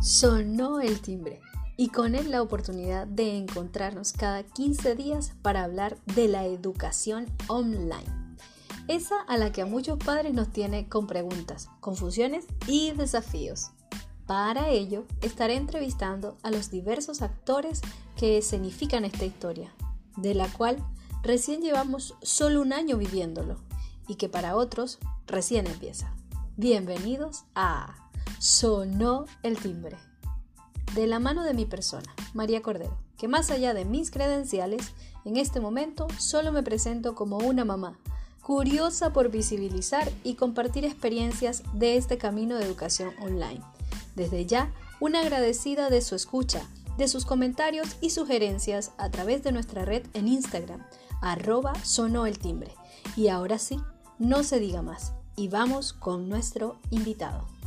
Sonó el timbre y con él la oportunidad de encontrarnos cada 15 días para hablar de la educación online. Esa a la que a muchos padres nos tiene con preguntas, confusiones y desafíos. Para ello, estaré entrevistando a los diversos actores que escenifican esta historia, de la cual recién llevamos solo un año viviéndolo y que para otros recién empieza. Bienvenidos a sonó el timbre. De la mano de mi persona, María Cordero, que más allá de mis credenciales, en este momento solo me presento como una mamá, curiosa por visibilizar y compartir experiencias de este camino de educación online. Desde ya, una agradecida de su escucha, de sus comentarios y sugerencias a través de nuestra red en Instagram, arroba sonó el timbre. Y ahora sí, no se diga más y vamos con nuestro invitado.